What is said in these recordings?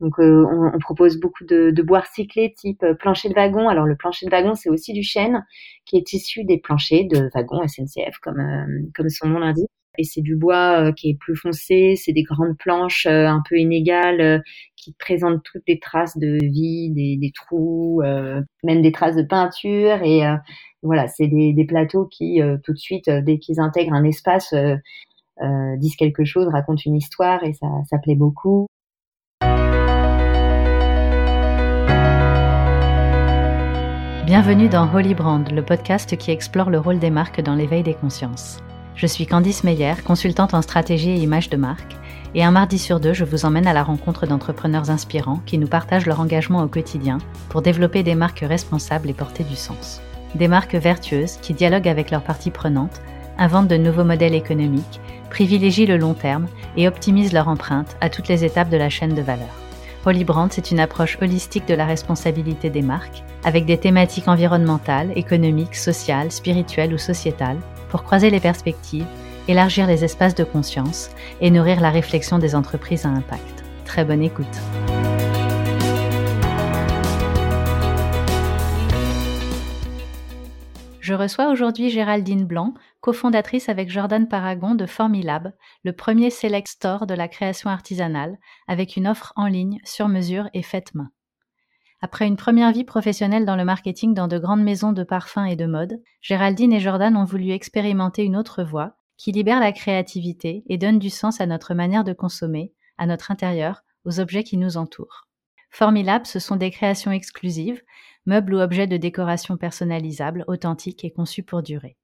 Donc on, on, propose beaucoup de, de bois recyclés type plancher de wagon. Alors le plancher de wagon, c'est aussi du chêne qui est issu des planchers de wagon SNCF, comme, comme son nom l'indique et c'est du bois qui est plus foncé, c'est des grandes planches un peu inégales qui présentent toutes les traces de vie, des, trous, même des traces de peinture et voilà, c'est des, plateaux qui tout de suite dès qu'ils intègrent un espace euh, disent quelque chose, racontent une histoire et ça, ça plaît beaucoup. Bienvenue dans Holy Brand, le podcast qui explore le rôle des marques dans l'éveil des consciences. Je suis Candice Meyer, consultante en stratégie et image de marque, et un mardi sur deux, je vous emmène à la rencontre d'entrepreneurs inspirants qui nous partagent leur engagement au quotidien pour développer des marques responsables et porter du sens. Des marques vertueuses qui dialoguent avec leurs parties prenantes, inventent de nouveaux modèles économiques privilégient le long terme et optimisent leur empreinte à toutes les étapes de la chaîne de valeur. Holybrand, c'est une approche holistique de la responsabilité des marques, avec des thématiques environnementales, économiques, sociales, spirituelles ou sociétales, pour croiser les perspectives, élargir les espaces de conscience et nourrir la réflexion des entreprises à impact. Très bonne écoute. Je reçois aujourd'hui Géraldine Blanc, cofondatrice avec Jordan Paragon de Formilab, le premier select store de la création artisanale, avec une offre en ligne, sur mesure et faite main. Après une première vie professionnelle dans le marketing dans de grandes maisons de parfums et de mode, Géraldine et Jordan ont voulu expérimenter une autre voie qui libère la créativité et donne du sens à notre manière de consommer, à notre intérieur, aux objets qui nous entourent. Formilab, ce sont des créations exclusives, meubles ou objets de décoration personnalisables, authentiques et conçus pour durer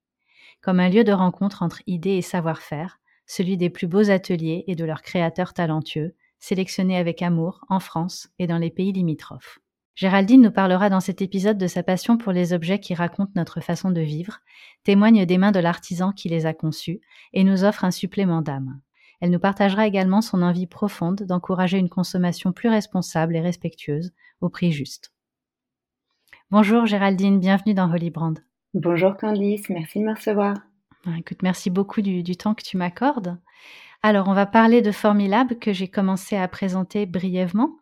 comme un lieu de rencontre entre idées et savoir-faire, celui des plus beaux ateliers et de leurs créateurs talentueux, sélectionnés avec amour en France et dans les pays limitrophes. Géraldine nous parlera dans cet épisode de sa passion pour les objets qui racontent notre façon de vivre, témoigne des mains de l'artisan qui les a conçus et nous offre un supplément d'âme. Elle nous partagera également son envie profonde d'encourager une consommation plus responsable et respectueuse au prix juste. Bonjour Géraldine, bienvenue dans Holy Brand. Bonjour Candice, merci de me recevoir. Ah, écoute, merci beaucoup du, temps que tu m'accordes. Alors, on va parler de Formilab que j'ai commencé à présenter brièvement.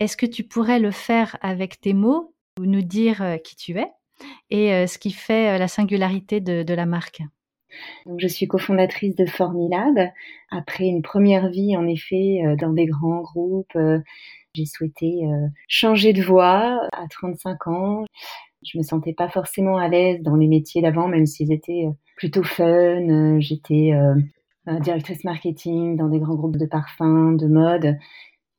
Est-ce que tu pourrais le faire avec tes mots ou nous dire euh, qui tu es et euh, ce qui fait euh, la singularité de, la marque? Je suis cofondatrice de Formilab. Après une première vie, en effet, dans des grands groupes, j'ai souhaité changer de voie à 35 ans. Je me sentais pas forcément à l'aise dans les métiers d'avant, même s'ils étaient euh, plutôt fun. Euh, j'étais euh, directrice marketing dans des grands groupes de parfums, de mode.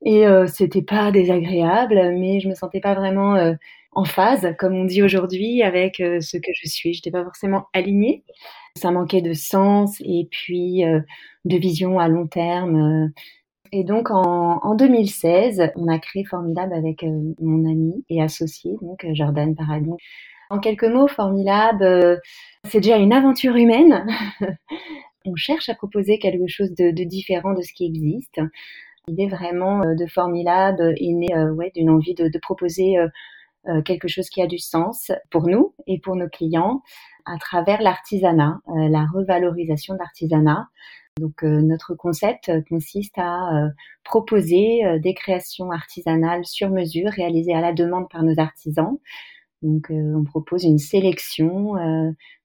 Et euh, c'était pas désagréable, mais je me sentais pas vraiment en phase, comme on dit aujourd'hui, avec ce que je suis. J'étais pas forcément alignée. Ça manquait de sens et puis de vision à long terme. Et donc en, 2016, on a créé Formidable avec euh, mon ami et associé, donc euh, Jordan Paragon. En quelques mots, Formidable, euh, c'est déjà une aventure humaine. on cherche à proposer quelque chose de, différent de ce qui existe. L'idée vraiment de Formilab est née d'une envie de, de proposer quelque chose qui a du sens pour nous et pour nos clients à travers l'artisanat, la revalorisation de l'artisanat donc euh, notre concept euh, consiste à euh, proposer des créations artisanales sur mesure réalisées à la demande par nos artisans. Donc on propose une sélection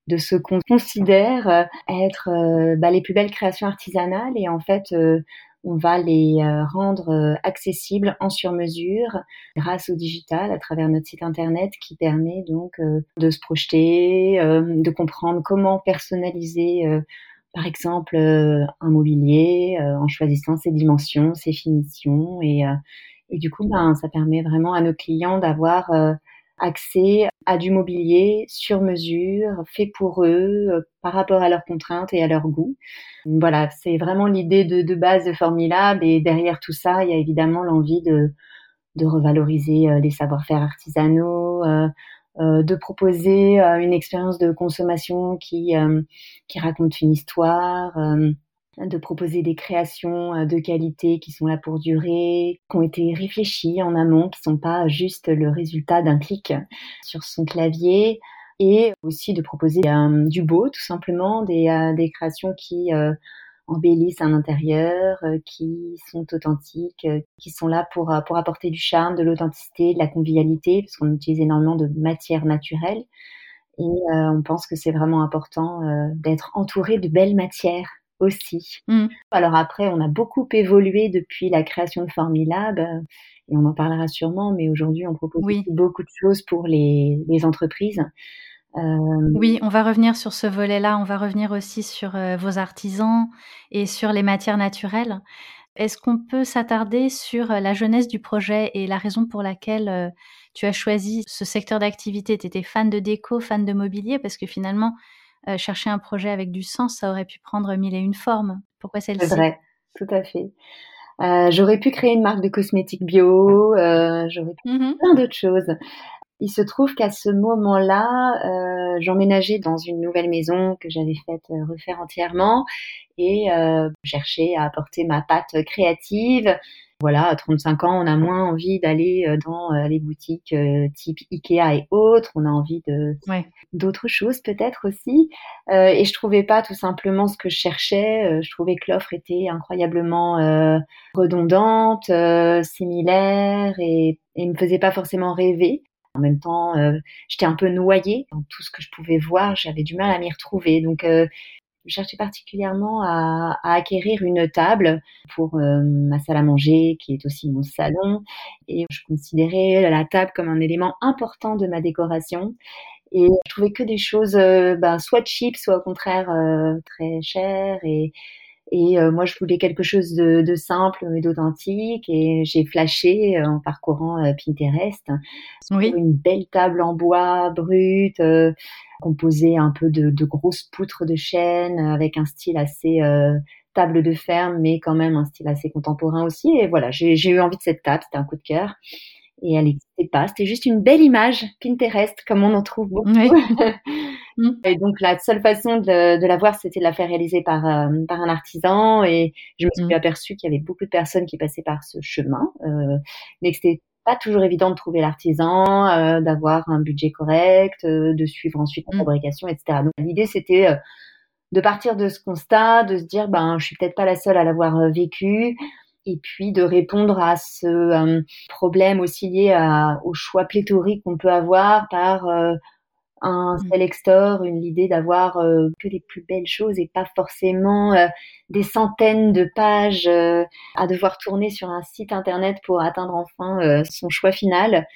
de ce qu'on considère être bah, les plus belles créations artisanales et en fait on va les rendre accessibles en sur-mesure grâce au digital à travers notre site internet qui permet donc de se projeter, de comprendre comment personnaliser par exemple euh, un mobilier euh, en choisissant ses dimensions, ses finitions et, euh, et du coup ben, ça permet vraiment à nos clients d'avoir accès à du mobilier sur mesure, fait pour eux, par rapport à leurs contraintes et à leurs goûts. Voilà, c'est vraiment l'idée de, de, base de Formilab et derrière tout ça, il y a évidemment l'envie de, de revaloriser les savoir-faire artisanaux, de proposer euh, une expérience de consommation qui, euh, qui raconte une histoire, de proposer des créations de qualité qui sont là pour durer, qui ont été réfléchies en amont, qui sont pas juste le résultat d'un clic sur son clavier, et aussi de proposer du beau, tout simplement, des, des créations qui embellissent un intérieur, qui sont authentiques, qui sont là pour, pour apporter du charme, de l'authenticité, de la convivialité, parce qu'on utilise énormément de matières naturelles. Et on pense que c'est vraiment important d'être entouré de belles matières aussi. Mmh. Alors après, on a beaucoup évolué depuis la création de Formilab, et on en parlera sûrement, mais aujourd'hui, on propose beaucoup de choses pour les, les entreprises. Euh... Oui, on va revenir sur ce volet-là. On va revenir aussi sur euh, vos artisans et sur les matières naturelles. Est-ce qu'on peut s'attarder sur euh, la jeunesse du projet et la raison pour laquelle euh, tu as choisi ce secteur d'activité? Tu étais fan de déco, fan de mobilier, parce que finalement, chercher un projet avec du sens, ça aurait pu prendre mille et une formes. Pourquoi celle-ci? C'est vrai, tout à fait. j'aurais pu créer une marque de cosmétiques bio, j'aurais pu mmh plein d'autres choses. Il se trouve qu'à ce moment-là, euh, j'emménageais dans une nouvelle maison que j'avais faite euh, refaire entièrement et euh, cherchais à apporter ma patte créative. Voilà, à 35 ans, on a moins envie d'aller euh, dans euh, les boutiques type Ikea et autres. On a envie de d'autres choses peut-être aussi. et je trouvais pas tout simplement ce que je cherchais. je trouvais que l'offre était incroyablement redondante, similaire et, et me faisait pas forcément rêver. En même temps, euh, j'étais un peu noyée dans tout ce que je pouvais voir. J'avais du mal à m'y retrouver. Donc, euh, je cherchais particulièrement à, à, acquérir une table pour euh, ma salle à manger, qui est aussi mon salon. Et je considérais la table comme un élément important de ma décoration. Et je trouvais que des choses, ben, soit cheap, soit au contraire très chères. Et, et euh, moi, je voulais quelque chose de, de simple mais d'authentique. Et j'ai flashé euh, en parcourant euh, Pinterest oui. une belle table en bois brut, composée un peu de, de, grosses poutres de chêne, avec un style assez table de ferme, mais quand même un style assez contemporain aussi. Et voilà, j'ai eu envie de cette table, c'était un coup de cœur. Et elle n'existait pas, c'était juste une belle image Pinterest, comme on en trouve beaucoup. Oui. Mm. Et donc la seule façon de, de la voir, c'était de la faire réaliser par, euh, par un artisan. Et je me suis mm. aperçue qu'il y avait beaucoup de personnes qui passaient par ce chemin, euh, mais que c'était pas toujours évident de trouver l'artisan, euh, d'avoir un budget correct, euh, de suivre ensuite la mm. fabrication, etc. Donc l'idée c'était euh, de partir de ce constat, de se dire ben je suis peut-être pas la seule à l'avoir vécu, et puis de répondre à ce problème aussi lié à, au choix pléthorique qu'on peut avoir par un mmh. select store, une idée d'avoir euh, que les plus belles choses et pas forcément euh, des centaines de pages euh, à devoir tourner sur un site internet pour atteindre enfin son choix final.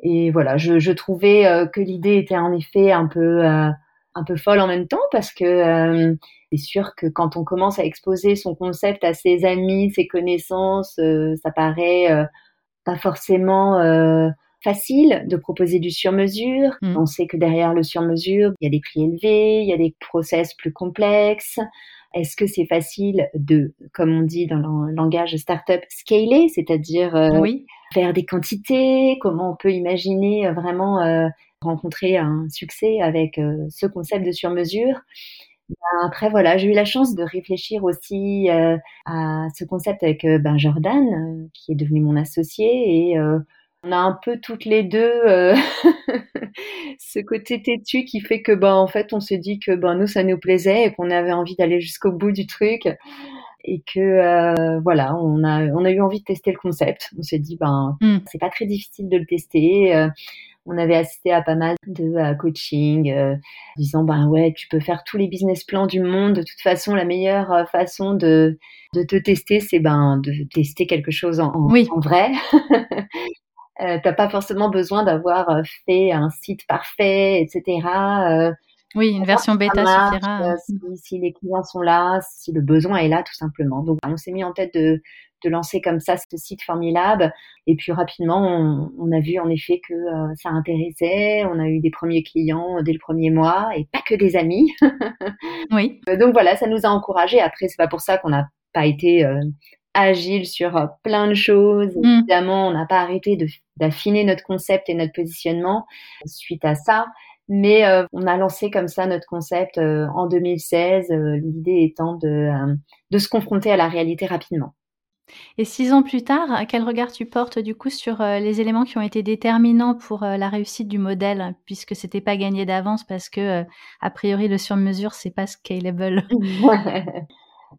Et voilà, je, je trouvais que l'idée était en effet un peu un peu folle en même temps parce que c'est sûr que quand on commence à exposer son concept à ses amis, ses connaissances, ça paraît pas forcément facile de proposer du sur-mesure. Mm. On sait que derrière le sur-mesure, il y a des prix élevés, il y a des process plus complexes. Est-ce que c'est facile de, comme on dit dans le langage startup, scaler, c'est-à-dire euh, faire des quantités? Comment on peut imaginer euh, vraiment euh, rencontrer un succès avec ce concept de sur-mesure? Ben, après, voilà, j'ai eu la chance de réfléchir aussi à ce concept avec ben, Jordan, qui est devenu mon associé, et on a un peu toutes les deux euh, ce côté têtu qui fait que ben en fait on s'est dit que ben nous ça nous plaisait et qu'on avait envie d'aller jusqu'au bout du truc et que euh, voilà on a on a eu envie de tester le concept on s'est dit ben mm. c'est pas très difficile de le tester euh, on avait assisté à pas mal de coaching disant ben ouais tu peux faire tous les business plans du monde de toute façon la meilleure façon de de te tester c'est ben de tester quelque chose en, en vrai Euh, t'as pas forcément besoin d'avoir euh, fait un site parfait, etc. Euh, oui, une version bêta suffira. si, les clients sont là, si le besoin est là, tout simplement. Donc, on s'est mis en tête de, de lancer comme ça ce site Formilab. Et puis rapidement, on, on a vu en effet que ça intéressait. On a eu des premiers clients dès le premier mois et pas que des amis. oui. Donc voilà, ça nous a encouragés. Après, c'est pas pour ça qu'on n'a pas été agile sur euh, plein de choses. Mm. Évidemment, on n'a pas arrêté d'affiner notre concept et notre positionnement suite à ça. Mais euh, on a lancé comme ça notre concept euh, en 2016, l'idée étant de, de se confronter à la réalité rapidement. Et six ans plus tard, quel regard tu portes du coup sur les éléments qui ont été déterminants pour la réussite du modèle, puisque c'était pas gagné d'avance parce que a priori le sur-mesure c'est pas scalable?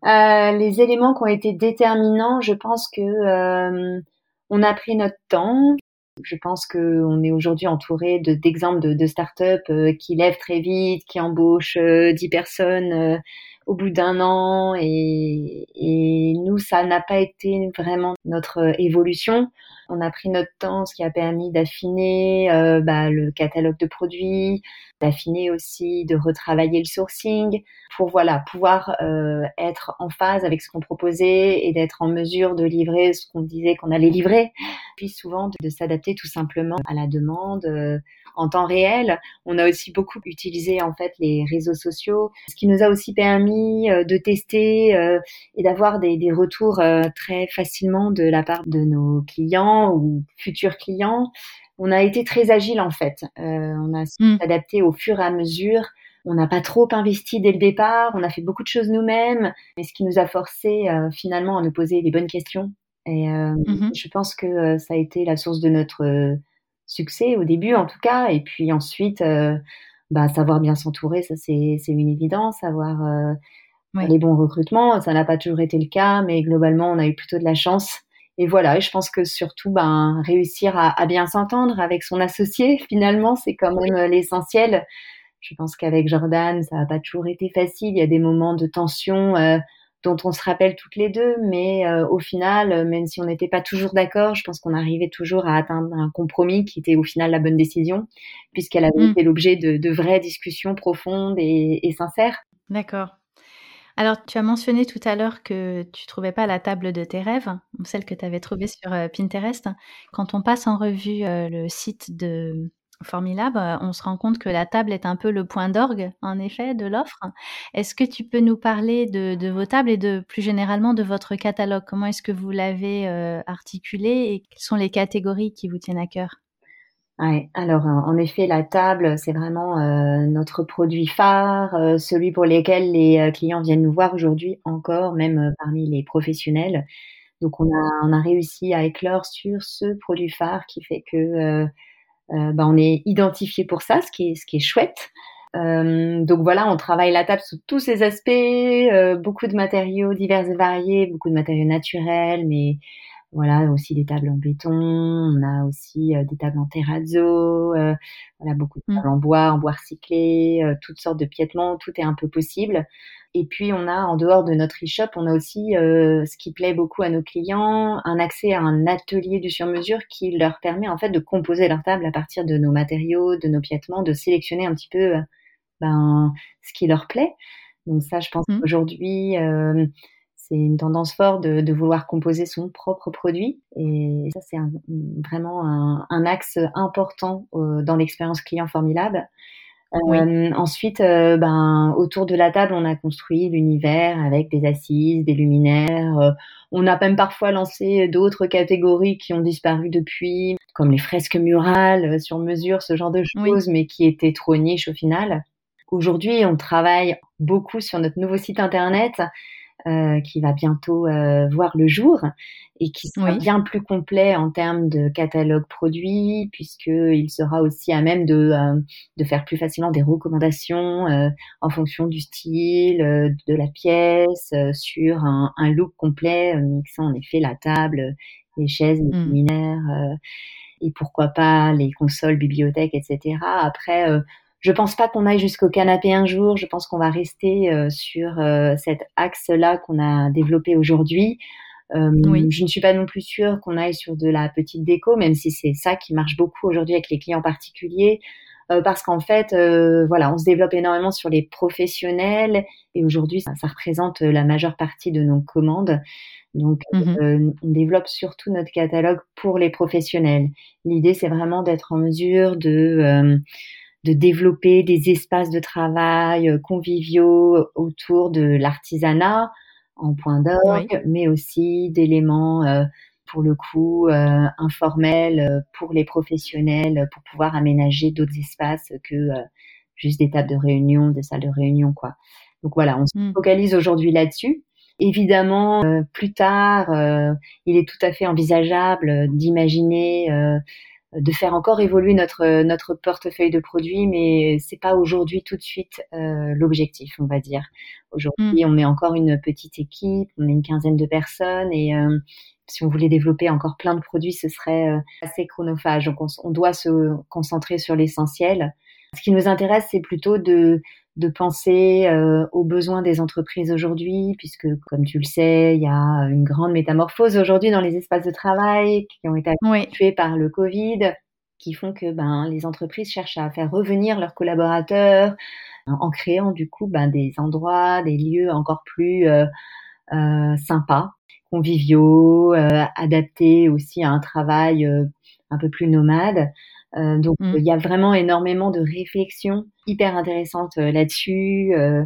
Les éléments qui ont été déterminants, je pense que on a pris notre temps. Je pense qu'on est aujourd'hui entouré d'exemples de, de, de start-up qui lèvent très vite, qui embauchent 10 personnes au bout d'un an et, nous, ça n'a pas été vraiment notre évolution. On a pris notre temps, ce qui a permis d'affiner euh, bah, le catalogue de produits, d'affiner aussi, de retravailler le sourcing pour voilà pouvoir euh, être en phase avec ce qu'on proposait et d'être en mesure de livrer ce qu'on disait qu'on allait livrer. Puis souvent de, s'adapter tout simplement à la demande. Euh, en temps réel. On a aussi beaucoup utilisé en fait les réseaux sociaux, ce qui nous a aussi permis de tester et d'avoir des, retours très facilement de la part de nos clients ou futurs clients. On a été très agile en fait. on a mmh. adapté au fur et à mesure. On n'a pas trop investi dès le départ. On a fait beaucoup de choses nous-mêmes, mais ce qui nous a forcé finalement à nous poser les bonnes questions. Et mmh je pense que ça a été la source de notre succès au début en tout cas, et puis ensuite, euh, bah, savoir bien s'entourer, ça c'est une évidence, avoir euh, les bons recrutements, ça n'a pas toujours été le cas, mais globalement on a eu plutôt de la chance. Et voilà, et je pense que surtout, ben, réussir à, bien s'entendre avec son associé, finalement, c'est quand même euh, l'essentiel. Je pense qu'avec Jordan, ça n'a pas toujours été facile. Il y a des moments de tension dont on se rappelle toutes les deux, mais euh, au final, euh, même si on n'était pas toujours d'accord, je pense qu'on arrivait toujours à atteindre un compromis qui était au final la bonne décision, puisqu'elle avait mm. été l'objet de, vraies discussions profondes et, sincères. D'accord. Alors, tu as mentionné tout à l'heure que tu trouvais pas la table de tes rêves, celle que tu avais trouvée sur euh, Pinterest. Quand on passe en revue le site de Formidable, euh, on se rend compte que la table est un peu le point d'orgue, en effet, de l'offre. Est-ce que tu peux nous parler de, vos tables et de plus généralement de votre catalogue? Comment est-ce que vous l'avez euh, articulé et quelles sont les catégories qui vous tiennent à cœur? Alors en effet, la table, c'est vraiment euh, notre produit phare, celui pour lequel les clients viennent nous voir aujourd'hui encore, même parmi les professionnels. Donc on a, on a réussi à éclore sur ce produit phare qui fait que euh, bah, on est identifié pour ça, ce qui est, ce qui est chouette. Euh, donc voilà, on travaille la table sous tous ses aspects, euh, beaucoup de matériaux divers et variés, beaucoup de matériaux naturels, mais voilà aussi des tables en béton, on a aussi des tables en terrazzo, voilà beaucoup de mmh. tables en bois, en bois recyclé, toutes sortes de piétements, tout est un peu possible. Et puis on a en dehors de notre e-shop, on a aussi euh, ce qui plaît beaucoup à nos clients, un accès à un atelier du sur-mesure qui leur permet en fait de composer leur table à partir de nos matériaux, de nos piétements, de sélectionner un petit peu euh, ben, ce qui leur plaît. Donc ça, je pense mmh. qu'aujourd'hui, euh, c'est une tendance forte de, de, vouloir composer son propre produit. Et ça, c'est vraiment un, un, axe important dans l'expérience client formidable. Euh, ensuite, euh, ben, autour de la table, on a construit l'univers avec des assises, des luminaires. Euh, on a même parfois lancé d'autres catégories qui ont disparu depuis, comme les fresques murales sur mesure, ce genre de choses, mais qui étaient trop niches au final. Aujourd'hui, on travaille beaucoup sur notre nouveau site internet euh, qui va bientôt euh, voir le jour et qui sera bien plus complet en termes de catalogue produit, puisqu'il sera aussi à même de, euh, de faire plus facilement des recommandations en fonction du style, de la pièce, sur un, un, look complet, mixant en effet la table, les chaises, les mmh. luminaires, et pourquoi pas les consoles, bibliothèques, etc. Après, je pense pas qu'on aille jusqu'au canapé un jour. Je pense qu'on va rester euh, sur euh, cet axe-là qu'on a développé aujourd'hui. Euh, Je ne suis pas non plus sûre qu'on aille sur de la petite déco, même si c'est ça qui marche beaucoup aujourd'hui avec les clients particuliers. Euh, parce qu'en fait, voilà, on se développe énormément sur les professionnels et aujourd'hui, ça, ça, représente la majeure partie de nos commandes. Donc, mmh on développe surtout notre catalogue pour les professionnels. L'idée, c'est vraiment d'être en mesure de de développer des espaces de travail euh, conviviaux autour de l'artisanat en point d'orgue, mais aussi d'éléments euh, pour le coup euh, informels pour les professionnels pour pouvoir aménager d'autres espaces que juste des tables de réunion, des salles de réunion quoi. Donc voilà, on se mmh. focalise aujourd'hui là-dessus. Évidemment, plus tard, il est tout à fait envisageable d'imaginer de faire encore évoluer notre notre portefeuille de produits, mais c'est pas aujourd'hui tout de suite euh, l'objectif, on va dire. Aujourd'hui, mm. on est encore une petite équipe, on est une quinzaine de personnes et euh, si on voulait développer encore plein de produits, ce serait euh, assez chronophage. Donc on, on doit se concentrer sur l'essentiel. Ce qui nous intéresse, c'est plutôt de de penser euh, aux besoins des entreprises aujourd'hui, puisque comme tu le sais, il y a une grande métamorphose aujourd'hui dans les espaces de travail qui ont été tués par le Covid, qui font que ben, les entreprises cherchent à faire revenir leurs collaborateurs en créant du coup ben, des endroits, des lieux encore plus euh, euh, sympas, conviviaux, adaptés aussi à un travail un peu plus nomade. Euh, donc mmh. il y a vraiment énormément de réflexions hyper intéressantes euh, là-dessus. Euh,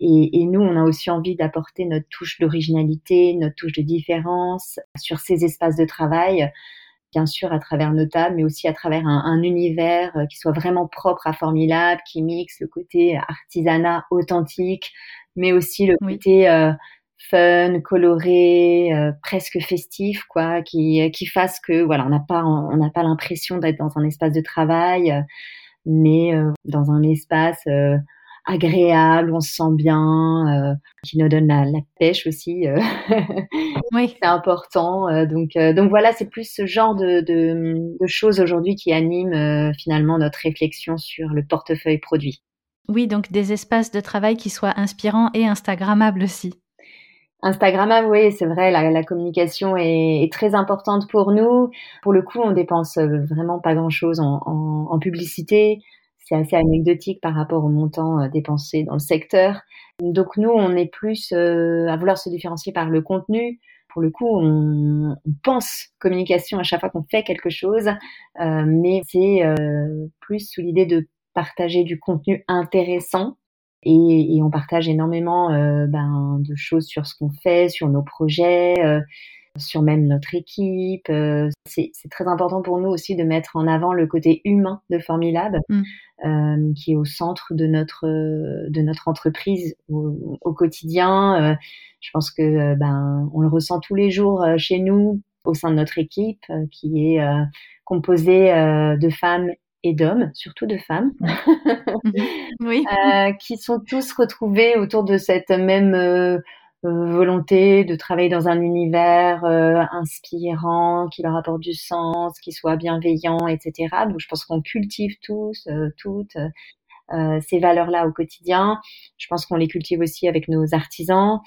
et, et, nous, on a aussi envie d'apporter notre touche d'originalité, notre touche de différence sur ces espaces de travail, bien sûr à travers nos tables, mais aussi à travers un, un univers qui soit vraiment propre à Formilab, qui mixe le côté artisanat authentique, mais aussi le côté fun, coloré, euh, presque festif, quoi, qui qui fasse que voilà, on n'a pas on n'a pas l'impression d'être dans un espace de travail, euh, mais euh, dans un espace agréable, où on se sent bien, qui nous donne la, la pêche aussi. oui, c'est important. donc donc voilà, c'est plus ce genre de de, de choses aujourd'hui qui animent finalement notre réflexion sur le portefeuille produit. Oui, donc des espaces de travail qui soient inspirants et instagrammables aussi. Instagram, oui, c'est vrai, la, communication est, très importante pour nous. Pour le coup, on dépense euh, vraiment pas grand-chose en, publicité. C'est assez anecdotique par rapport au montant euh, dépensé dans le secteur. Donc nous, on est plus euh, à vouloir se différencier par le contenu. Pour le coup, on, pense communication à chaque fois qu'on fait quelque chose, mais c'est plus sous l'idée de partager du contenu intéressant et, et on partage énormément euh, ben, de choses sur ce qu'on fait, sur nos projets, euh, sur même notre équipe. Euh, c'est très important pour nous aussi de mettre en avant le côté humain de Formilab, mm. euh, qui est au centre de notre de notre entreprise au, au quotidien. je pense que ben on le ressent tous les jours chez nous au sein de notre équipe, qui est composée de femmes et d'hommes, surtout de femmes, oui. euh, qui sont tous retrouvés autour de cette même euh, euh, volonté de travailler dans un univers euh, inspirant, qui leur apporte du sens, qui soit bienveillant, etc. Donc je pense qu'on cultive tous, toutes ces valeurs-là au quotidien. Je pense qu'on les cultive aussi avec nos artisans.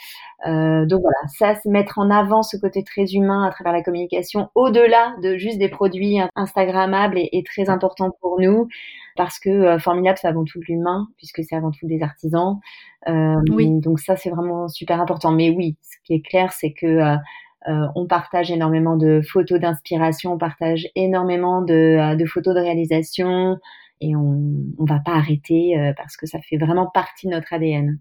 Euh, donc voilà, ça, c'est mettre en avant ce côté très humain à travers la communication, au-delà de juste des produits Instagrammables, est, très important pour nous parce que euh, Formidable, c'est avant tout de l'humain, puisque c'est avant tout des artisans. Euh, oui. Donc ça, c'est vraiment super important. Mais oui, ce qui est clair, c'est que euh, on partage énormément de photos d'inspiration, on partage énormément de, de photos de réalisation, et on ne va pas arrêter euh, parce que ça fait vraiment partie de notre ADN.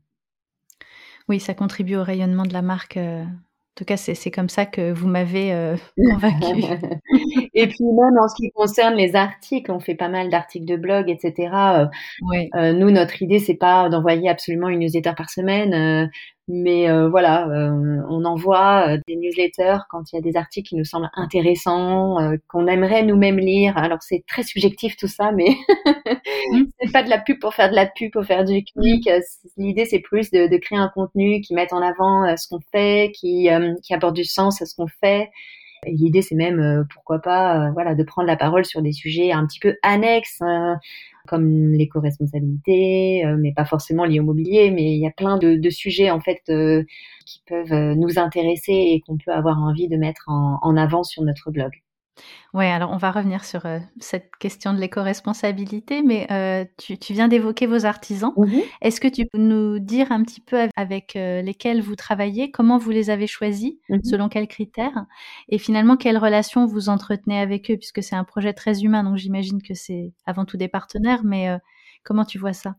Oui, ça contribue au rayonnement de la marque. Euh. En tout cas, c'est comme ça que vous m'avez euh, convaincu. et puis même en ce qui concerne les articles, on fait pas mal d'articles de blog, etc. Euh, nous, notre idée, c'est pas d'envoyer absolument une newsletter par semaine. Mais euh, voilà, euh, on envoie euh, des newsletters quand il y a des articles qui nous semblent intéressants, qu'on aimerait nous-mêmes lire. Alors c'est très subjectif tout ça, mais mmh. c'est pas de la pub pour faire de la pub, pour faire du clic. L'idée c'est plus de, de, créer un contenu qui mette en avant ce qu'on fait, qui, qui apporte du sens à ce qu'on fait. L'idée, c'est même, pourquoi pas, voilà, de prendre la parole sur des sujets un petit peu annexes, hein, comme l'éco-responsabilité, euh, mais pas forcément lié au mobilier, mais il y a plein de, sujets en fait euh, qui peuvent euh, nous intéresser et qu'on peut avoir envie de mettre en avant sur notre blog. Oui, alors on va revenir sur euh, cette question de l'éco-responsabilité, mais euh, tu, tu, viens d'évoquer vos artisans. Mmh Est-ce que tu peux nous dire un petit peu avec euh, lesquels vous travaillez, comment vous les avez choisis, mmh selon quels critères, et finalement quelles relations vous entretenez avec eux, puisque c'est un projet très humain, donc j'imagine que c'est avant tout des partenaires, mais comment tu vois ça?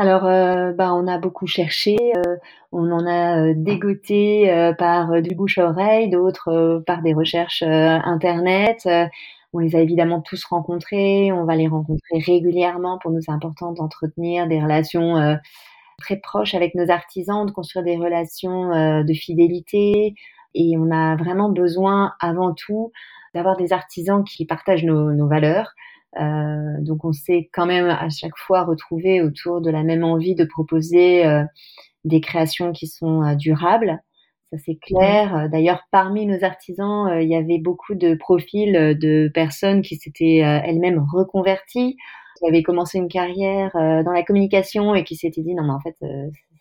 Alors, euh, bah, on a beaucoup cherché, euh, on en a euh, dégoté par du bouche à oreille, d'autres par des recherches internet. on les a évidemment tous rencontrés, on va les rencontrer régulièrement. Pour nous, c'est important d'entretenir des relations très proches avec nos artisans, de construire des relations de fidélité. Et on a vraiment besoin, avant tout, d'avoir des artisans qui partagent nos, nos valeurs. Euh, donc on s'est quand même à chaque fois retrouvé autour de la même envie de proposer euh, des créations qui sont euh, durables. Ça c'est clair. D'ailleurs, parmi nos artisans, il y avait beaucoup de profils de personnes qui s'étaient elles-mêmes reconverties, qui avaient commencé une carrière dans la communication et qui s'étaient dit non mais en fait ça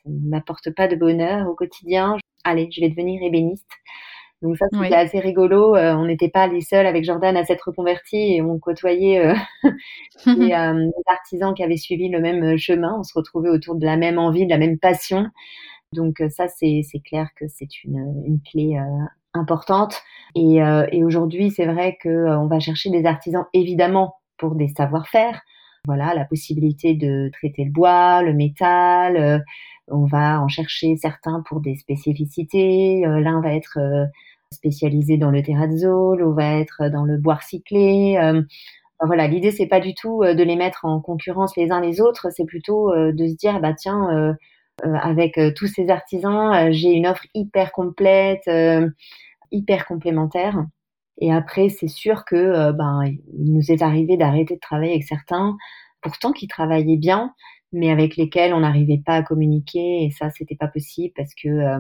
ne m'apporte pas de bonheur au quotidien. Allez, je vais devenir ébéniste. Donc ça, c'était assez rigolo. Euh, on n'était pas les seuls avec Jordan à s'être reconvertis et on côtoyait euh, des, euh, artisans qui avaient suivi le même chemin. On se retrouvait autour de la même envie, de la même passion. Donc ça, c'est clair que c'est une, une clé importante. Et, et aujourd'hui, c'est vrai que on va chercher des artisans évidemment pour des savoir-faire. Voilà, la possibilité de traiter le bois, le métal. on va en chercher certains pour des spécificités. L'un va être spécialisé dans le terrazzo, l'eau va être dans le bois recyclé. Euh, voilà, l'idée c'est pas du tout euh, de les mettre en concurrence les uns les autres, c'est plutôt euh, de se dire bah tiens avec tous ces artisans, j'ai une offre hyper complète, hyper complémentaire. Et après, c'est sûr que ben il nous est arrivé d'arrêter de travailler avec certains, pourtant qui travaillaient bien, mais avec lesquels on n'arrivait pas à communiquer et ça c'était pas possible parce que euh,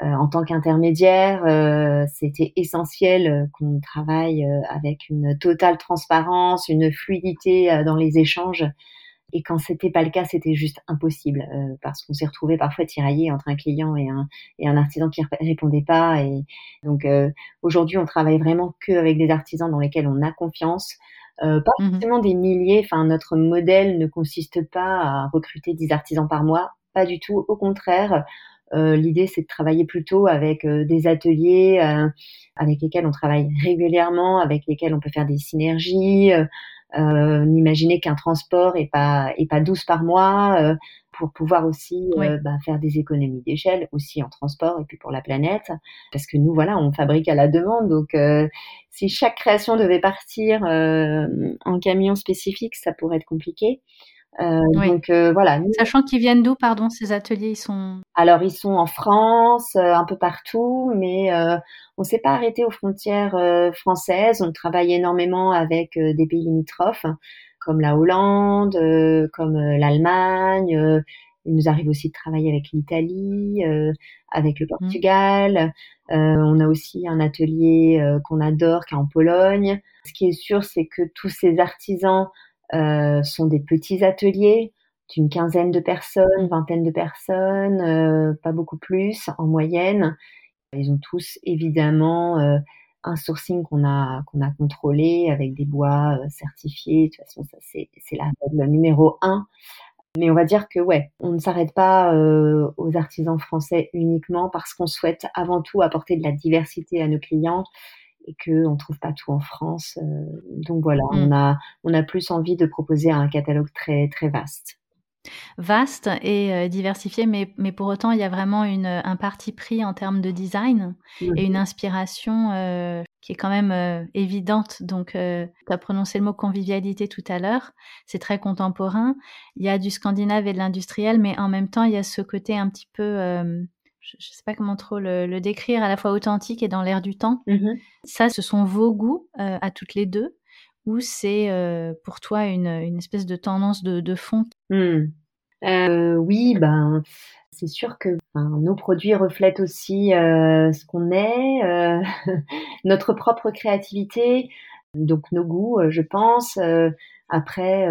en tant qu'intermédiaire, euh, c'était essentiel euh, qu'on travaille avec une totale transparence, une fluidité dans les échanges. Et quand c'était pas le cas, c'était juste impossible parce qu'on s'est retrouvé parfois tiraillé entre un client et un, et un artisan qui répondait pas. Et donc aujourd'hui, on travaille vraiment que avec des artisans dans lesquels on a confiance. pas mmh forcément des milliers. Enfin, notre modèle ne consiste pas à recruter 10 artisans par mois, pas du tout. Au contraire, euh, l'idée, c'est de travailler plutôt avec euh, des ateliers euh, avec lesquels on travaille régulièrement, avec lesquels on peut faire des synergies. N'imaginer qu'un transport est pas pas 12 par mois pour pouvoir aussi bah, faire des économies d'échelle aussi en transport et puis pour la planète. Parce que nous voilà on fabrique à la demande. Donc si chaque création devait partir en camion spécifique ça pourrait être compliqué euh, Donc euh, voilà. Sachant qu'ils viennent d'où, pardon, ces ateliers, ils sont. Alors ils sont en France, euh, un peu partout, mais euh, on s'est pas arrêté aux frontières françaises. On travaille énormément avec des pays limitrophes, comme la Hollande, comme l'Allemagne. il nous arrive aussi de travailler avec l'Italie, avec le mmh. Portugal. on a aussi un atelier qu'on adore, qui est en Pologne. Ce qui est sûr, c'est que tous ces artisans euh, sont des petits ateliers d'une quinzaine de personnes, vingtaine de personnes, euh, pas beaucoup plus en moyenne. Ils ont tous évidemment euh, un sourcing qu'on a qu'on a contrôlé avec des bois certifiés. De toute façon, ça c'est c'est la règle numéro un. Mais on va dire que ouais, on ne s'arrête pas aux artisans français uniquement parce qu'on souhaite avant tout apporter de la diversité à nos clients et que on trouve pas tout en France. Euh, donc voilà, on mmh. a on a plus envie de proposer un catalogue très très vaste. Vaste et euh, diversifié, mais, mais pour autant, il y a vraiment une, un parti pris en termes de design et une mmh. inspiration euh, qui est quand même évidente. Donc, tu as prononcé le mot convivialité tout à l'heure. C'est très contemporain. Il y a du scandinave et de l'industriel, mais en même temps, il y a ce côté un petit peu je ne sais pas comment trop le, décrire, à la fois authentique et dans l'air du temps. Mmh Ça, ce sont vos goûts euh, à toutes les deux ou c'est euh, pour toi une, espèce de tendance de, fond mmh. euh, Oui, ben, c'est sûr que nos produits reflètent aussi ce qu'on est, notre propre créativité, donc nos goûts, je pense. après,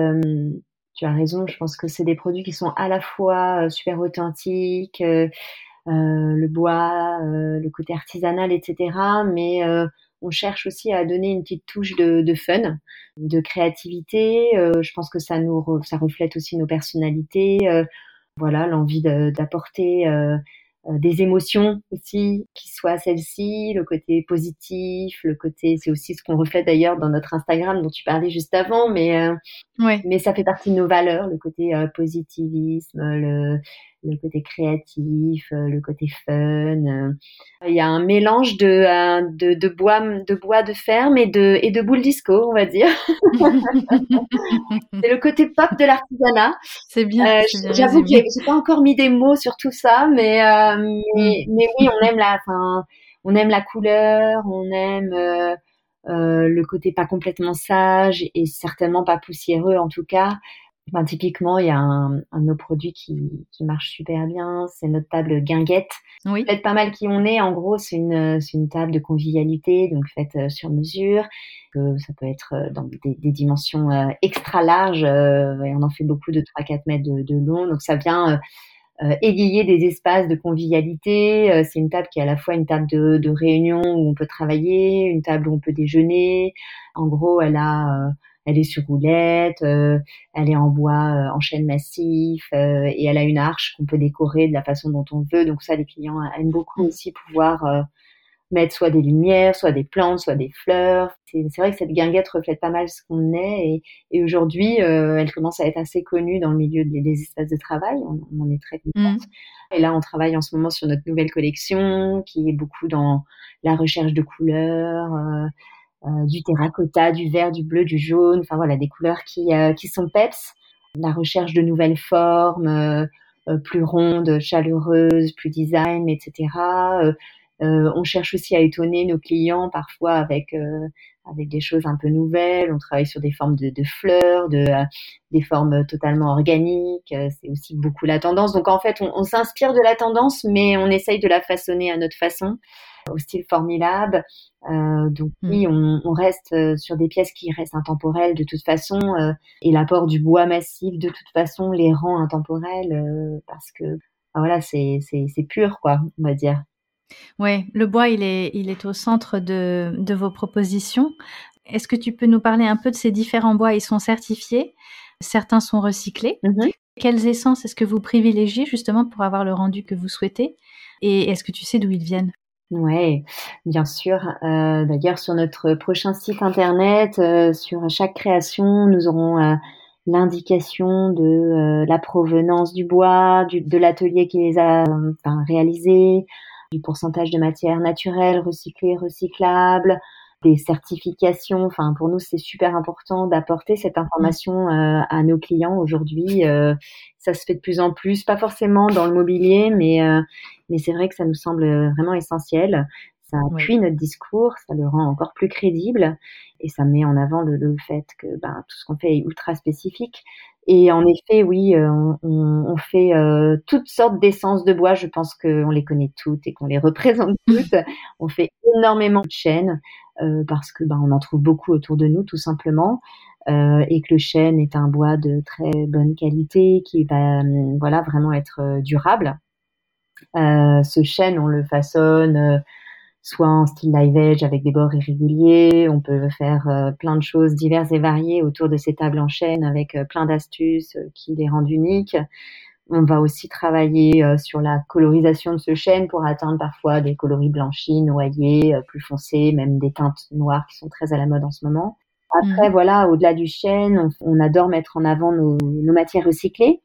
tu as raison, je pense que c'est des produits qui sont à la fois super authentiques, le bois, euh, le côté artisanal, etc. Mais euh, on cherche aussi à donner une petite touche de, de fun, de créativité. je pense que ça nous ça reflète aussi nos personnalités. voilà, l'envie d'apporter euh, des émotions aussi qui soient celles-ci, le côté positif, le côté, c'est aussi ce qu'on reflète d'ailleurs dans notre Instagram dont tu parlais juste avant, mais euh, mais ça fait partie de nos valeurs, le côté euh, positivisme, le, le côté créatif, le côté fun. Il y a un mélange de, de, de bois de bois de ferme et de et de boules disco, on va dire. c'est le côté pop de l'artisanat. C'est bien. J'avoue que j'ai pas encore mis des mots sur tout ça, mais mais, mm. mais, oui, on aime la, enfin, on aime la couleur, on aime, euh, le côté pas complètement sage et certainement pas poussiéreux en tout cas. Ben, typiquement, il y a un, un de nos produits qui, qui marche super bien, c'est notre table guinguette. Oui. Peut-être pas mal qui on est. En gros, c'est une, c'est une table de convivialité, donc faite euh, sur mesure. Euh, ça peut être euh, dans des, des dimensions extra larges. et on en fait beaucoup de 3-4 mètres de, de, long. Donc ça vient égayer des espaces de convivialité. c'est une table qui est à la fois une table de, de réunion où on peut travailler, une table où on peut déjeuner. En gros, elle a elle est sur roulette, euh, elle est en bois euh, en chêne massif euh, et elle a une arche qu'on peut décorer de la façon dont on veut. Donc ça, les clients aiment beaucoup aussi pouvoir mettre soit des lumières, soit des plantes, soit des fleurs. C'est vrai que cette guinguette reflète pas mal ce qu'on est et, et aujourd'hui, elle commence à être assez connue dans le milieu des, espaces de travail. On, on en est très contente. Mmh. Et là, on travaille en ce moment sur notre nouvelle collection qui est beaucoup dans la recherche de couleurs. Euh, du terracotta, du vert, du bleu, du jaune, enfin voilà, des couleurs qui, euh, qui sont peps. La recherche de nouvelles formes, euh, plus rondes, chaleureuses, plus design, etc. on cherche aussi à étonner nos clients parfois avec avec des choses un peu nouvelles. On travaille sur des formes de, de fleurs, de, des formes totalement organiques. C'est aussi beaucoup la tendance. Donc en fait, on, on s'inspire de la tendance, mais on essaye de la façonner à notre façon au style Formilab. Euh, donc mm. oui, on, on, reste euh, sur des pièces qui restent intemporelles de toute façon, euh, et l'apport du bois massif de toute façon les rend intemporelles euh, parce que voilà, c'est c'est pur quoi, on va dire. Oui, le bois il est il est au centre de de vos propositions. Est-ce que tu peux nous parler un peu de ces différents bois? Ils sont certifiés, certains sont recyclés. Mm-hmm. Quelles essences est-ce que vous privilégiez justement pour avoir le rendu que vous souhaitez? Et est-ce que tu sais d'où ils viennent? Ouais, bien sûr. Euh, D'ailleurs, sur notre prochain site internet, euh, sur chaque création, nous aurons euh, l'indication de euh, la provenance du bois, du, de l'atelier qui les a enfin, réalisés, du pourcentage de matière naturelle, recyclée, recyclable, des certifications. Enfin, pour nous, c'est super important d'apporter cette information euh, à nos clients aujourd'hui. Euh, ça se fait de plus en plus, pas forcément dans le mobilier, mais euh, mais c'est vrai que ça nous semble vraiment essentiel. Ça appuie notre discours, ça le rend encore plus crédible et ça met en avant le, le fait que ben, tout ce qu'on fait est ultra spécifique. Et en effet, oui, on, on, fait euh, toutes sortes d'essences de bois. Je pense qu'on les connaît toutes et qu'on les représente toutes. on fait énormément de chêne euh, parce que ben, on en trouve beaucoup autour de nous, tout simplement. Euh, et que le chêne est un bois de très bonne qualité qui va voilà vraiment être durable. Ce chêne, on le façonne soit en style live edge avec des bords irréguliers. On peut faire euh, plein de choses diverses et variées autour de ces tables en chaîne avec euh, plein d'astuces euh, qui les rendent uniques. On va aussi travailler sur la colorisation de ce chêne pour atteindre parfois des coloris blanchis, noyés, plus foncés, même des teintes noires qui sont très à la mode en ce moment. Après, mmh. voilà, au-delà du chêne, on, adore mettre en avant nos, nos matières recyclées.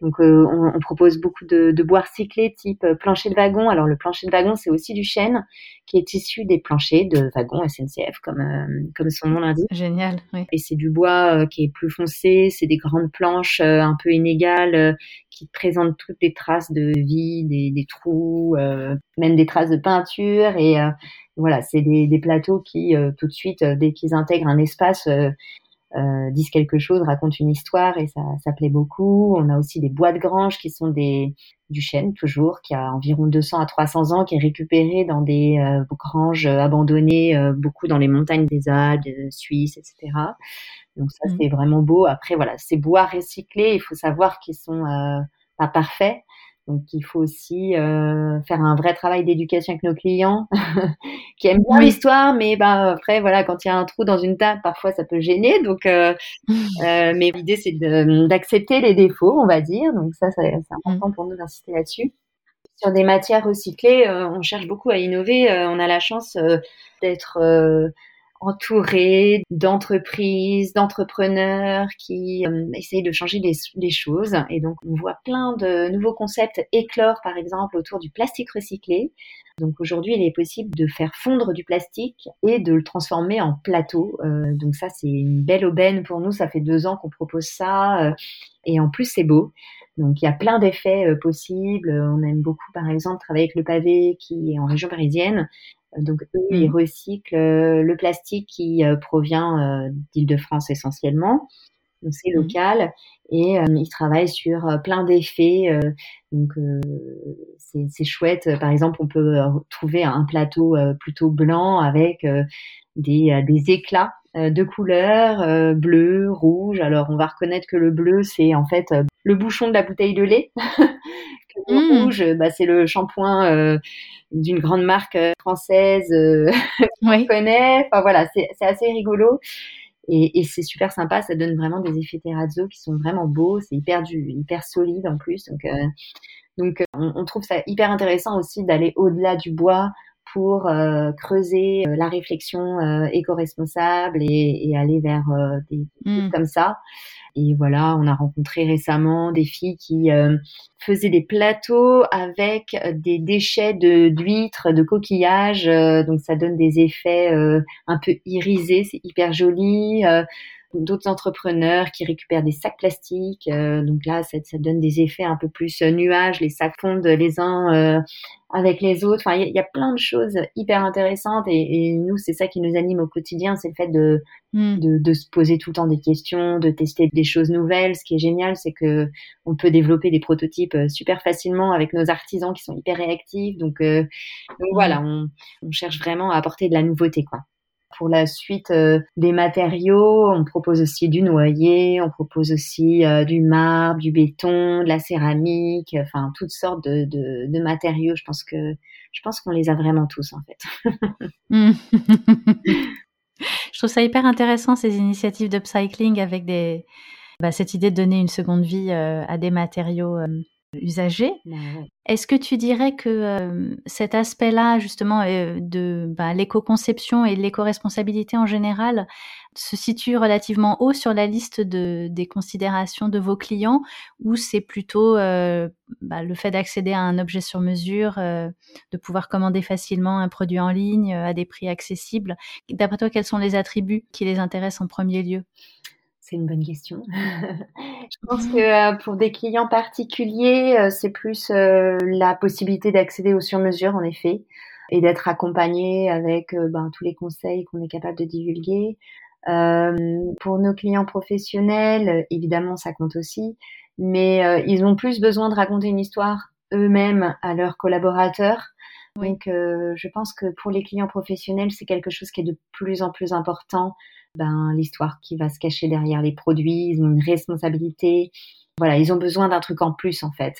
Donc, euh, on, on, propose beaucoup de, de bois recyclés type euh, plancher de wagon. Alors, le plancher de wagon, c'est aussi du chêne qui est issu des planchers de wagon SNCF, comme, euh, comme son nom l'indique. Génial, oui. Et c'est du bois qui est plus foncé, c'est des grandes planches un peu inégales qui présentent toutes les traces de vie, des, des trous, même des traces de peinture. Et voilà, c'est des, des, plateaux qui, tout de suite, dès qu'ils intègrent un espace, euh, disent quelque chose, racontent une histoire et ça, ça plaît beaucoup. On a aussi des bois de grange qui sont des du chêne toujours, qui a environ 200 à 300 ans, qui est récupéré dans des euh, granges abandonnées, euh, beaucoup dans les montagnes des Alpes, de Suisse, etc. Donc ça, mmh. c'est vraiment beau. Après, voilà, ces bois recyclés, il faut savoir qu'ils sont euh, pas parfaits. Donc il faut aussi euh, faire un vrai travail d'éducation avec nos clients qui aiment bien l'histoire, mais bah après voilà quand il y a un trou dans une table, parfois ça peut gêner. Donc euh, euh, mais l'idée c'est d'accepter les défauts, on va dire. Donc ça c'est important pour nous d'insister là-dessus. Sur des matières recyclées, on cherche beaucoup à innover. on a la chance d'être entouré d'entreprises, d'entrepreneurs qui euh, essayent de changer les, choses. Et donc, on voit plein de nouveaux concepts éclore, par exemple, autour du plastique recyclé. Donc, aujourd'hui, il est possible de faire fondre du plastique et de le transformer en plateau. Euh, donc, ça, c'est une belle aubaine pour nous. Ça fait deux ans qu'on propose ça. Euh, et en plus, c'est beau. Donc il y a plein d'effets possibles. On aime beaucoup, par exemple, travailler avec le pavé qui est en région parisienne, Donc eux, ils recyclent le plastique qui provient d'Île-de-France essentiellement. Donc c'est mmh. local et ils travaillent sur plein d'effets. donc c'est chouette. Par exemple, on peut trouver un plateau plutôt blanc avec des, des éclats de couleurs bleu, rouge. Alors on va reconnaître que le bleu c'est en fait le bouchon de la bouteille de lait. mmh. rouge, bah, c'est le shampoing d'une grande marque française qu'on connaît. Enfin voilà, c'est assez rigolo. Et, et c'est super sympa, ça donne vraiment des effets terrazzo qui sont vraiment beaux, c'est hyper du, hyper solide en plus. Donc, euh, donc on, on, trouve ça hyper intéressant aussi d'aller au-delà du bois pour euh, creuser euh, la réflexion euh, éco-responsable et, et, aller vers des, des mmh. comme ça. Et voilà, on a rencontré récemment des filles qui euh, faisaient des plateaux avec des déchets de d'huîtres, de coquillages. Euh, donc ça donne des effets euh, un peu irisés, c'est hyper joli d'autres entrepreneurs qui récupèrent des sacs plastiques. Euh, donc là, ça, ça, donne des effets un peu plus euh, nuages. Les sacs fondent les uns euh, avec les autres. Enfin, il y, a plein de choses hyper intéressantes. Et, et nous, c'est ça qui nous anime au quotidien, c'est le fait de, hmm. de, de, se poser tout le temps des questions, de tester des choses nouvelles. Ce qui est génial, c'est que on peut développer des prototypes super facilement avec nos artisans qui sont hyper réactifs. Donc, donc voilà, on, on cherche vraiment à apporter de la nouveauté, quoi. Pour la suite euh, des matériaux, on propose aussi du noyer, on propose aussi euh, du marbre, du béton, de la céramique, enfin toutes sortes de, de, de matériaux. Je pense que je pense qu'on les a vraiment tous en fait. Hmm. je trouve ça hyper intéressant ces initiatives d'upcycling avec des bah, cette idée de donner une seconde vie euh, à des matériaux usagers. Est-ce que tu dirais que euh, cet aspect-là, justement, euh, de bah, l'éco-conception et l'éco-responsabilité en général, se situe relativement haut sur la liste de, des considérations de vos clients, ou c'est plutôt euh, bah, le fait d'accéder à un objet sur mesure, de pouvoir commander facilement un produit en ligne à des prix accessibles? D'après toi, quels sont les attributs qui les intéressent en premier lieu? C'est une bonne question. je pense que euh, pour des clients particuliers, euh, c'est plus euh, la possibilité d'accéder aux sur-mesures, en effet, et d'être accompagné avec ben, tous les conseils qu'on est capable de divulguer. pour nos clients professionnels, évidemment, ça compte aussi, mais ils ont plus besoin de raconter une histoire eux-mêmes à leurs collaborateurs. Donc, je pense que pour les clients professionnels, c'est quelque chose qui est de plus en plus important ben, l'histoire qui va se cacher derrière les produits, ils ont une responsabilité. Voilà, ils ont besoin d'un truc en plus en fait.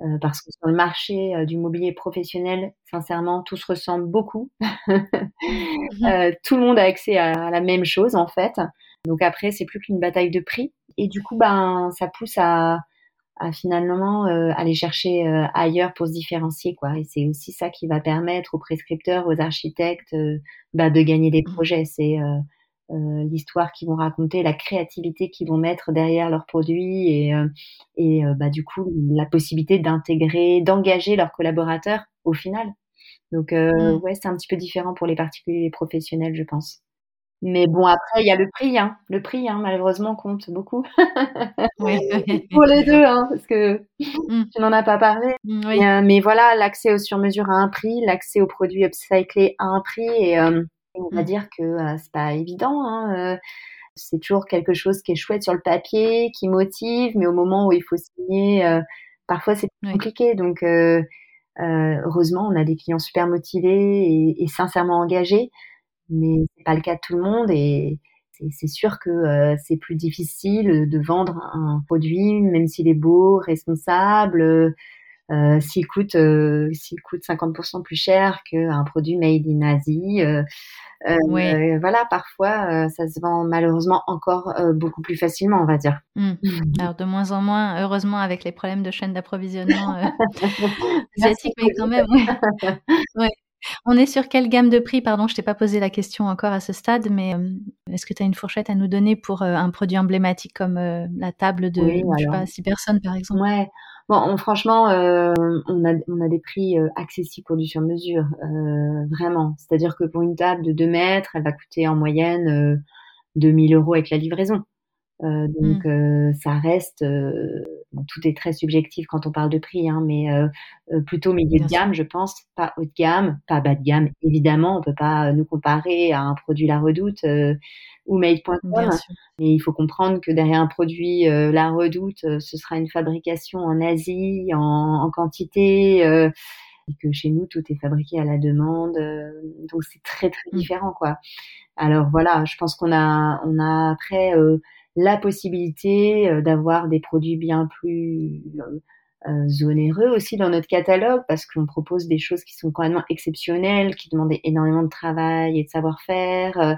Euh, parce que sur le marché euh, du mobilier professionnel, sincèrement, tout se ressemble beaucoup. Mhm. euh, tout le monde a accès à la même chose en fait. Donc après, c'est plus qu'une bataille de prix. Et du coup, ben, ça pousse à, à finalement aller chercher ailleurs pour se différencier quoi. Et c'est aussi ça qui va permettre aux prescripteurs, aux architectes, ben, de gagner des mhm. projets. C'est euh, l'histoire qu'ils vont raconter, la créativité qu'ils vont mettre derrière leurs produits et, euh, et euh, bah, du coup la possibilité d'intégrer, d'engager leurs collaborateurs au final. Donc mmh. ouais, c'est un petit peu différent pour les particuliers et les professionnels, je pense. Mais bon, après, il y a le prix, hein. Le prix, hein, malheureusement, compte beaucoup. oui. Pour les deux, hein, parce que mmh. tu n'en as pas parlé. Mmh, oui. mais voilà, l'accès au sur-mesure à un prix, l'accès aux produits upcyclés à un prix, et, on va mmh. dire que euh, c'est pas évident. Hein, euh, c'est toujours quelque chose qui est chouette sur le papier, qui motive, mais au moment où il faut signer, euh, parfois c'est compliqué. Donc heureusement, on a des clients super motivés et, sincèrement engagés, mais c'est pas le cas de tout le monde et c'est sûr que c'est plus difficile de vendre un produit, même s'il est beau, responsable, euh, s'il coûte euh, s'il coûte 50% plus cher qu'un produit made in Asie. Euh, euh voilà, parfois ça se vend malheureusement encore beaucoup plus facilement, on va dire. Mmh. Alors de moins en moins, heureusement avec les problèmes de chaîne d'approvisionnement asiatique, mais quand même. Ouais. On est sur quelle gamme de prix? Pardon, je t'ai pas posé la question encore à ce stade, mais est-ce que tu as une fourchette à nous donner pour un produit emblématique comme la table de je sais pas, six personnes par exemple? Ouais. Bon, franchement, euh, on, a, on a des prix euh, accessibles pour du sur-mesure, euh, vraiment. C'est-à-dire que pour une table de 2 mètres, elle va coûter en moyenne 2000 euros avec la livraison. Euh, donc mmh. ça reste, tout est très subjectif quand on parle de prix, hein, mais plutôt milieu de gamme, je pense, pas haut de gamme, pas bas de gamme. Évidemment, on peut pas nous comparer à un produit La Redoute ou Made.com, mais il faut comprendre que derrière un produit La Redoute, ce sera une fabrication en Asie, en, en quantité et que chez nous tout est fabriqué à la demande donc c'est très très mmh. différent quoi. Alors voilà je pense qu'on a on a après la possibilité euh, d'avoir des produits bien plus euh, onéreux aussi dans notre catalogue parce qu'on propose des choses qui sont quand même exceptionnelles, qui demandent énormément de travail et de savoir-faire euh,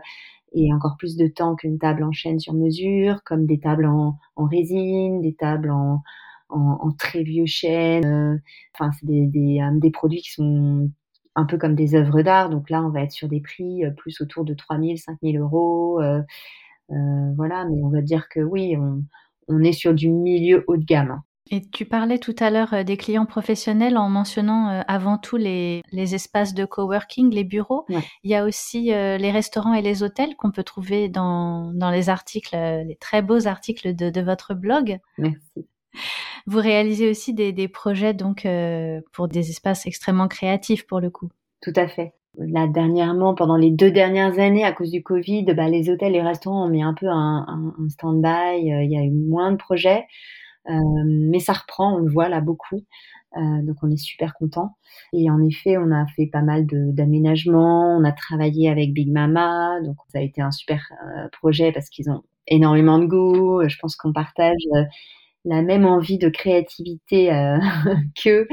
et encore plus de temps qu'une table en chaîne sur mesure, comme des tables en, en résine, des tables en, en, en très vieux chêne. enfin, c'est des, des, des, produits qui sont un peu comme des œuvres d'art. Donc là, on va être sur des prix plus autour de 3000, 5000 euros. Euh, voilà, mais on va dire que oui, on, est sur du milieu haut de gamme. Et tu parlais tout à l'heure euh, des clients professionnels en mentionnant euh, avant tout les, espaces de coworking, les bureaux. Il y a aussi les restaurants et les hôtels qu'on peut trouver dans, les articles, les très beaux articles de, votre blog. Merci. Vous réalisez aussi des, des projets donc pour des espaces extrêmement créatifs pour le coup. Tout à fait. Là, dernièrement, pendant les deux dernières années, à cause du Covid, bah, les hôtels et restaurants ont mis un peu un, un, stand-by. Euh, il y a eu moins de projets, euh, mais ça reprend, on le voit là beaucoup. Euh, donc on est super content. Et en effet, on a fait pas mal d'aménagements. On a travaillé avec Big Mama, donc ça a été un super euh, projet parce qu'ils ont énormément de goût. Je pense qu'on partage la même envie de créativité euh, qu'eux.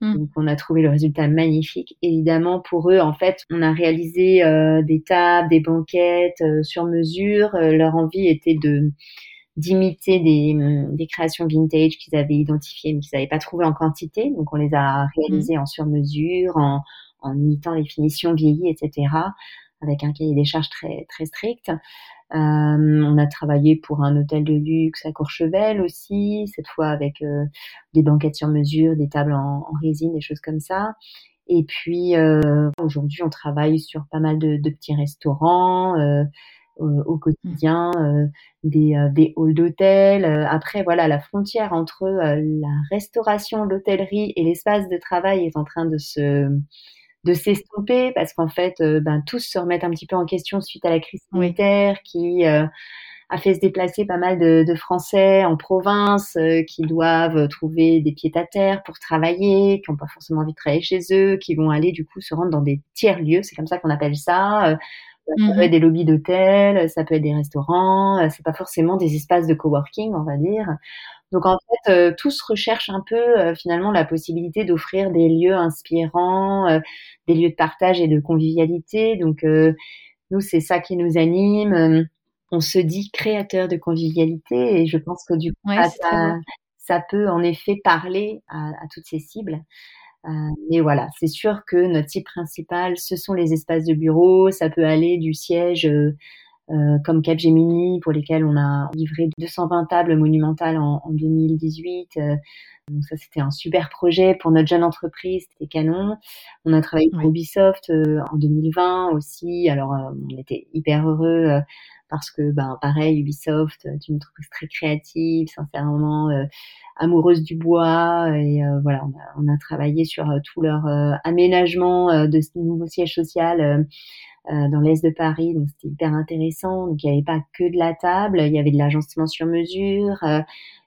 Mmh. Donc on a trouvé le résultat magnifique. Évidemment, pour eux, en fait, on a réalisé euh, des tables, des banquettes euh, sur mesure. Euh, leur envie était de d'imiter des, mm, des créations vintage qu'ils avaient identifiées mais qu'ils n'avaient pas trouvées en quantité. Donc on les a réalisées mmh. en sur mesure, en, en imitant les finitions vieillies, etc avec un cahier des charges très très strict. Euh, on a travaillé pour un hôtel de luxe à Courchevel aussi, cette fois avec euh, des banquettes sur mesure, des tables en, résine, des choses comme ça. Et puis euh, aujourd'hui, on travaille sur pas mal de, petits restaurants au quotidien, des, des halls d'hôtel. après, voilà, la frontière entre la restauration, l'hôtellerie et l'espace de travail est en train de se de s'estomper parce qu'en fait, euh, ben, tous se remettent un petit peu en question suite à la crise sanitaire qui euh, a fait se déplacer pas mal de, de Français en province euh, qui doivent trouver des pieds à terre pour travailler, qui n'ont pas forcément envie de travailler chez eux, qui vont aller du coup se rendre dans des tiers lieux, c'est comme ça qu'on appelle ça. Ça peut mmh être des lobbies d'hôtel, ça peut être des restaurants, c'est pas forcément des espaces de coworking, on va dire. Donc en fait, euh, tous recherchent un peu euh, finalement la possibilité d'offrir des lieux inspirants, euh, des lieux de partage et de convivialité. Donc nous, c'est ça qui nous anime. On se dit créateur de convivialité et je pense que du coup, ça, peut en effet parler à, à toutes ces cibles. Mais voilà, c'est sûr que notre cible principale, ce sont les espaces de bureau. Ça peut aller du siège euh, comme Capgemini pour lesquels on a livré 220 tables monumentales en, en 2018. Euh, donc ça, c'était un super projet pour notre jeune entreprise, c'était canon. On a travaillé pour Ubisoft euh, en 2020 aussi. Alors, on était hyper heureux parce que, ben, pareil, Ubisoft, est une entreprise très créative, sincèrement amoureuse du bois. Et voilà, on a, on a, travaillé sur tout leur aménagement de ce nouveau siège social euh, dans l'est de Paris, donc c'était hyper intéressant. Donc il n'y avait pas que de la table, il y avait de l'agencement sur mesure.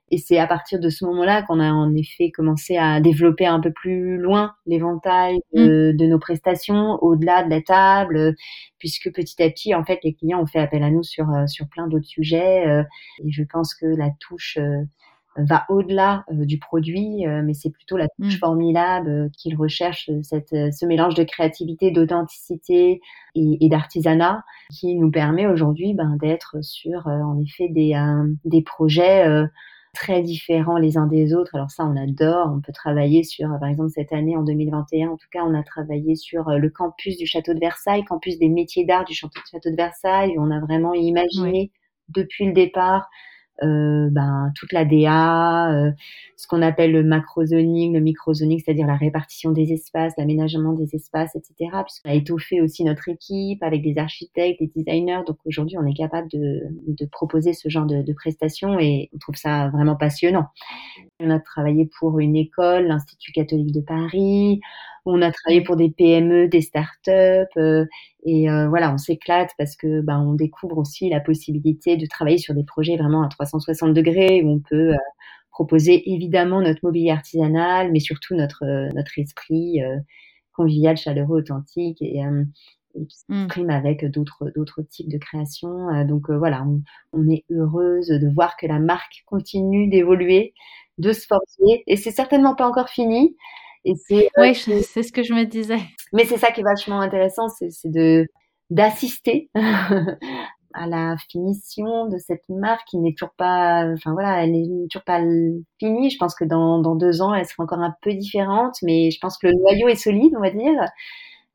Euh, et c'est à partir de ce moment-là qu'on a en effet commencé à développer un peu plus loin l'éventail de, mm. de, nos prestations, au-delà de la table, puisque petit à petit, en fait, les clients ont fait appel à nous sur, euh, sur plein d'autres sujets. Et je pense que la touche va au-delà euh, du produit, euh, mais c'est plutôt la touche mmh. formidable euh, qu'il recherche, cette, ce mélange de créativité, d'authenticité et, d'artisanat qui nous permet aujourd'hui ben, d'être sur, en effet, des, des projets très différents les uns des autres. Alors ça, on adore. On peut travailler sur, par exemple, cette année, en 2021, en tout cas, on a travaillé sur le campus du château de Versailles, campus des métiers d'art du château de Versailles. On a vraiment imaginé depuis le départ euh, ben, toute la DA, euh, ce qu'on appelle le macrozoning, le microzoning, c'est-à-dire la répartition des espaces, l'aménagement des espaces, etc. Puisqu'on a étoffé aussi notre équipe avec des architectes, des designers. Donc aujourd'hui, on est capable de, de proposer ce genre de, de, prestations et on trouve ça vraiment passionnant. On a travaillé pour une école, l'Institut catholique de Paris. On a travaillé pour des PME, des startups, euh, et euh, voilà, on s'éclate parce que ben, on découvre aussi la possibilité de travailler sur des projets vraiment à 360 degrés où on peut euh, proposer évidemment notre mobilier artisanal, mais surtout notre notre esprit convivial, chaleureux, authentique et, et qui mmh. s'exprime avec d'autres d'autres types de créations. donc voilà, on, on, est heureuse de voir que la marque continue d'évoluer, de se forcer, et c'est certainement pas encore fini. Et c'est, oui, c'est ce que je me disais. Mais c'est ça qui est vachement intéressant, c'est, de d'assister à la finition de cette marque qui n'est toujours pas, enfin voilà, elle n'est toujours pas finie. Je pense que dans, dans deux ans, elle sera encore un peu différente, mais je pense que le noyau est solide, on va dire.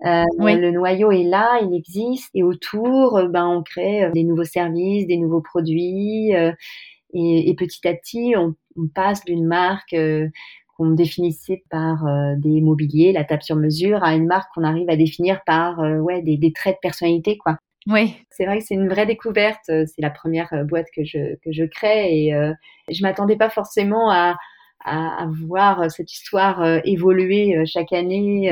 Euh, Le noyau est là, il existe, et autour, euh, ben on crée euh, des nouveaux services, des nouveaux produits, euh, et, et, petit à petit, on, on passe d'une marque euh, qu'on définissait par euh, des mobiliers, la table sur mesure, à une marque qu'on arrive à définir par euh, ouais des, des, traits de personnalité quoi. Oui. C'est vrai que c'est une vraie découverte. Euh, c'est la première boîte que je que je crée et je m'attendais pas forcément à à, voir euh, cette histoire euh, évoluer euh, chaque année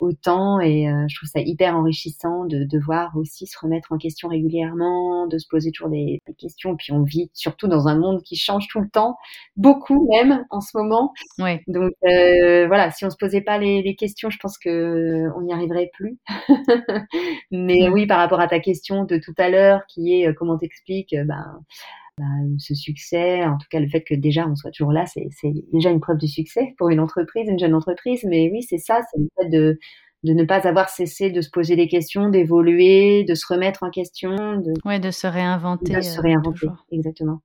autant et je trouve ça hyper enrichissant de devoir aussi se remettre en question régulièrement, de se poser toujours des, questions. Puis on vit surtout dans un monde qui change tout le temps, beaucoup même en ce moment. Oui. Donc voilà, si on se posait pas les, les questions, je pense que on n'y arriverait plus. Mais oui, par rapport à ta question de tout à l'heure, qui est comment t'expliques, ben bah, ce succès, en tout cas le fait que déjà on soit toujours là, c'est déjà une preuve de succès pour une entreprise, une jeune entreprise. Mais oui, c'est ça, c'est le fait de, de ne pas avoir cessé de se poser des questions, d'évoluer, de se remettre en question. De, ouais, de se réinventer. De se euh, réinventer, exactement.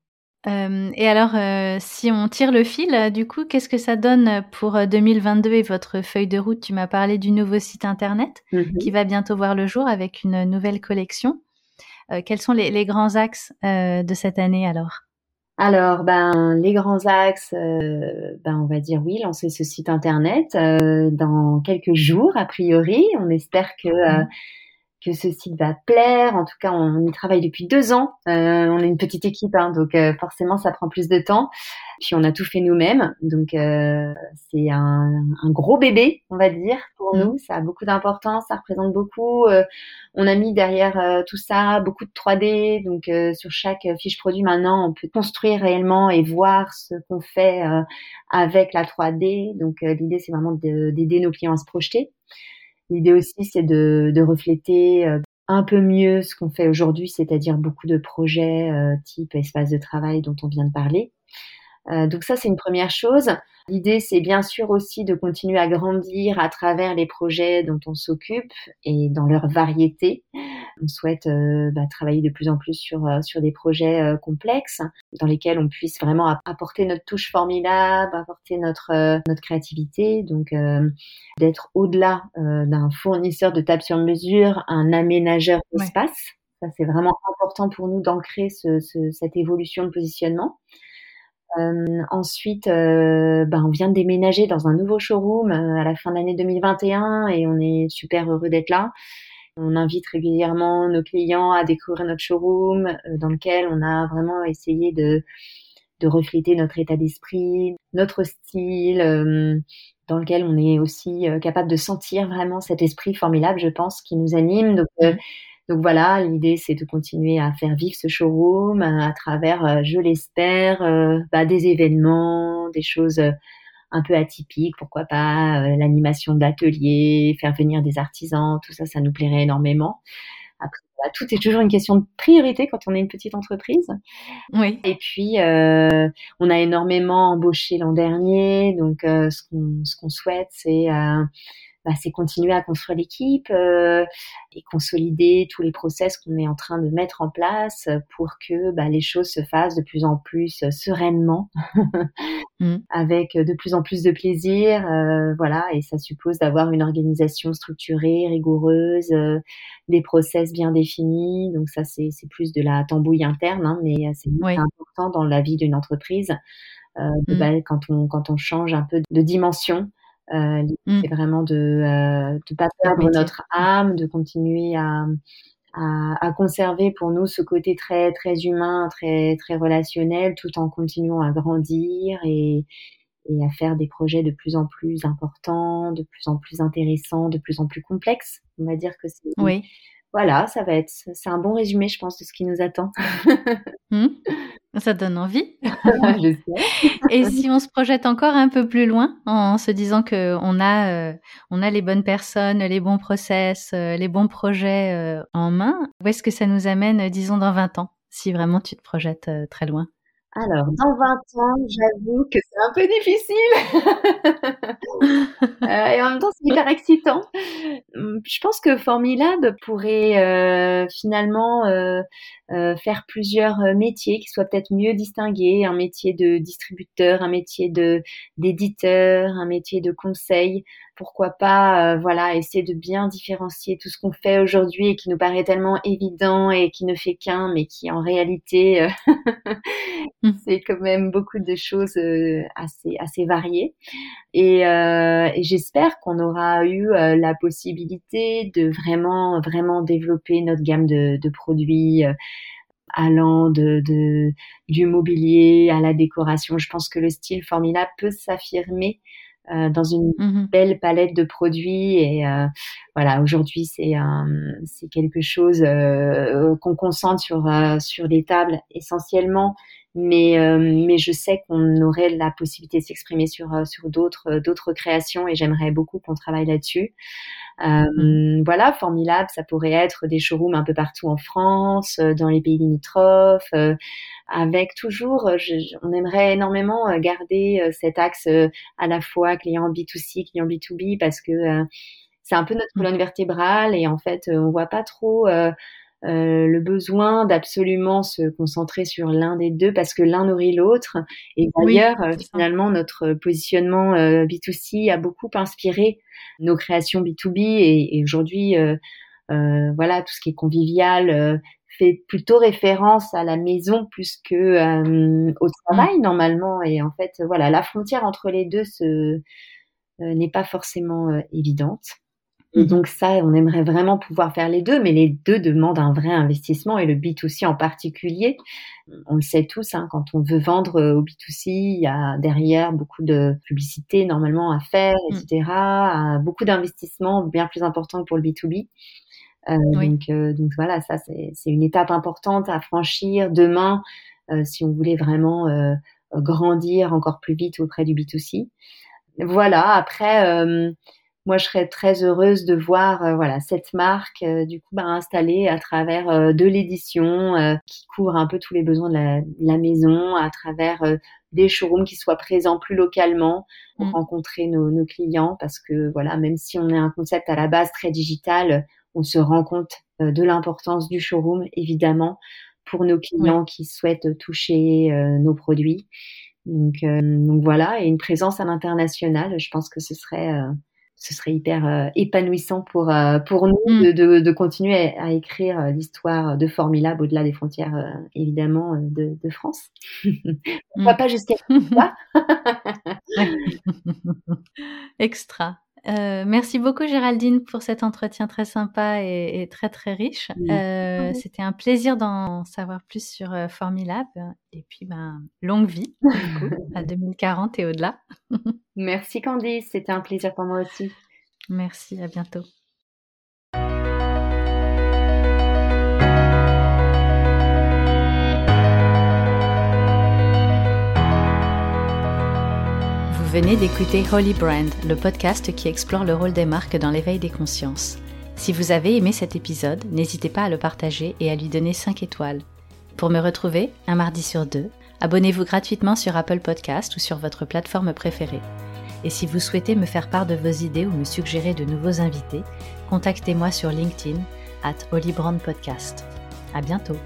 Euh, et alors, euh, si on tire le fil, du coup, qu'est-ce que ça donne pour 2022 et votre feuille de route? Tu m'as parlé du nouveau site internet mm-hmm. qui va bientôt voir le jour avec une nouvelle collection. Euh, quels sont les, grands axes euh, de cette année alors? Alors, ben, les grands axes, euh, ben, on va dire oui, lancer ce site internet dans quelques jours, a priori. On espère que mmh que ce site va plaire. En tout cas, on y travaille depuis deux ans. Euh, on est une petite équipe, hein, donc euh, forcément, ça prend plus de temps. Puis on a tout fait nous-mêmes, donc euh, c'est un, un, gros bébé, on va dire, pour mmh. nous. Ça a beaucoup d'importance, ça représente beaucoup. Euh, on a mis derrière euh, tout ça beaucoup de 3D, donc sur chaque fiche produit maintenant, on peut construire réellement et voir ce qu'on fait avec la 3D. Donc l'idée, c'est vraiment d'aider nos clients à se projeter. L'idée aussi, c'est de, refléter euh, un peu mieux ce qu'on fait aujourd'hui, c'est-à-dire beaucoup de projets euh, type espace de travail dont on vient de parler. Euh, donc ça, c'est une première chose. L'idée, c'est bien sûr aussi de continuer à grandir à travers les projets dont on s'occupe et dans leur variété. On souhaite euh, bah, travailler de plus en plus sur, euh, sur des projets euh, complexes dans lesquels on puisse vraiment apporter notre touche formidable, apporter notre, notre créativité. Donc, d'être au-delà d'un fournisseur de table sur mesure, un aménageur d'espace. Ça, c'est vraiment important pour nous d'ancrer ce, ce, cette évolution de positionnement. Euh, ensuite, euh, ben, on vient de déménager dans un nouveau showroom euh, à la fin de l'année 2021 et on est super heureux d'être là. On invite régulièrement nos clients à découvrir notre showroom dans lequel on a vraiment essayé de, de refléter notre état d'esprit, notre style, dans lequel on est aussi capable de sentir vraiment cet esprit formidable, je pense, qui nous anime. Donc, mmh. Donc voilà, l'idée c'est de continuer à faire vivre ce showroom euh, à travers, euh, je l'espère, euh, bah, des événements, des choses un peu atypiques, pourquoi pas l'animation d'ateliers, faire venir des artisans, tout ça, ça nous plairait énormément. Après, bah, tout est toujours une question de priorité quand on est une petite entreprise. Oui. Et puis, on a énormément embauché l'an dernier, donc ce qu'on ce qu'on souhaite, c'est bah, c'est continuer à construire l'équipe euh, et consolider tous les process qu'on est en train de mettre en place pour que bah, les choses se fassent de plus en plus sereinement, mmh. avec de plus en plus de plaisir. Euh, voilà, et ça suppose d'avoir une organisation structurée, rigoureuse, euh, des process bien définis. Donc ça, c'est plus de la tambouille interne, hein, mais c'est important important dans la vie d'une entreprise. Euh, bah, quand on quand on change un peu de dimension, euh, mmh. c'est vraiment de euh, de pas perdre notre âme, de continuer à, à, à conserver pour nous ce côté très très humain, très très relationnel, tout en continuant à grandir et et à faire des projets de plus en plus importants, de plus en plus intéressants, de plus en plus complexes. On va dire que c'est oui. Voilà, ça va être c'est un bon résumé, je pense, de ce qui nous attend. Mmh. Ça donne envie. je sais. Et si on se projette encore un peu plus loin, en se disant que on a euh, on a les bonnes personnes, les bons process, euh, les bons projets euh, en main, où est-ce que ça nous amène, disons, dans 20 ans, si vraiment tu te projettes très loin? Alors, dans 20 ans, j'avoue que c'est un peu difficile. euh, et en même temps, c'est hyper excitant. Hum, je pense que Formilab pourrait euh, finalement euh, euh, faire plusieurs métiers qui soient peut-être mieux distingués. Un métier de distributeur, un métier de d'éditeur, un métier de conseil pourquoi pas euh, voilà essayer de bien différencier tout ce qu'on fait aujourd'hui et qui nous paraît tellement évident et qui ne fait qu'un mais qui en réalité euh, mmh. c'est quand même beaucoup de choses euh, assez assez variées et, et j'espère qu'on aura eu la possibilité de vraiment vraiment développer notre gamme de, de produits allant de, de, du mobilier à la décoration. Je pense que le style Formula peut s'affirmer dans une mmh belle palette de produits et euh, voilà aujourd'hui c'est c'est quelque chose euh, qu'on concentre sur sur les tables essentiellement mais mais je sais qu'on aurait la possibilité de s'exprimer sur sur d'autres d'autres créations et j'aimerais beaucoup qu'on travaille là-dessus mmh. voilà Formilab ça pourrait être des showrooms un peu partout en France dans les pays limitrophes avec toujours, euh, on aimerait énormément euh, garder euh, cet axe à la fois client B2C, client B2B, parce que c'est un peu notre mmh. colonne vertébrale et en fait, on voit pas trop euh, le besoin d'absolument se concentrer sur l'un des deux parce que l'un nourrit l'autre. Et d'ailleurs, finalement, notre positionnement B2C a beaucoup inspiré nos créations B2B et, et aujourd'hui, voilà, tout ce qui est convivial, fait plutôt référence à la maison plus que euh, au travail mmh. normalement. Et en fait, voilà, la frontière entre les deux ce euh, n'est pas forcément euh, évidente. Et mmh. donc ça, on aimerait vraiment pouvoir faire les deux, mais les deux demandent un vrai investissement et le B2C en particulier. On le sait tous, hein, quand on veut vendre au B2C, il y a derrière beaucoup de publicité normalement à faire, etc. Mmh. Beaucoup d'investissements bien plus importants que pour le B2B. Euh, donc, euh, donc voilà, ça c'est une étape importante à franchir demain euh, si on voulait vraiment grandir encore plus vite auprès du B2C. Voilà, après, moi je serais très heureuse de voir voilà cette marque du coup bah, installée à travers de l'édition qui couvre un peu tous les besoins de la, la maison, à travers des showrooms qui soient présents plus localement pour mmh. rencontrer nos, nos, clients parce que voilà même si on est un concept à la base très digital on se rend compte euh, de l'importance du showroom, évidemment, pour nos clients qui souhaitent toucher euh, nos produits. Donc, euh, donc, voilà, et une présence à l'international, je pense que ce serait ce serait hyper épanouissant pour pour nous mmh. de, de, continuer à, écrire l'histoire de Formilab au-delà des frontières évidemment de, de France. Pourquoi mmh. pas jusqu'à Extra. Euh, merci beaucoup Géraldine pour cet entretien très sympa et, très très riche. Euh, c'était un plaisir d'en savoir plus sur euh, Formilab et puis ben, longue vie du coup, à 2040 et au-delà. merci Candice, c'était un plaisir pour moi aussi. Merci, à bientôt. Venez d'écouter Holy Brand, le podcast qui explore le rôle des marques dans l'éveil des consciences. Si vous avez aimé cet épisode, n'hésitez pas à le partager et à lui donner 5 étoiles. Pour me retrouver, un mardi sur deux, abonnez-vous gratuitement sur Apple Podcast ou sur votre plateforme préférée. Et si vous souhaitez me faire part de vos idées ou me suggérer de nouveaux invités, contactez-moi sur LinkedIn at Holy Brand Podcast. À bientôt!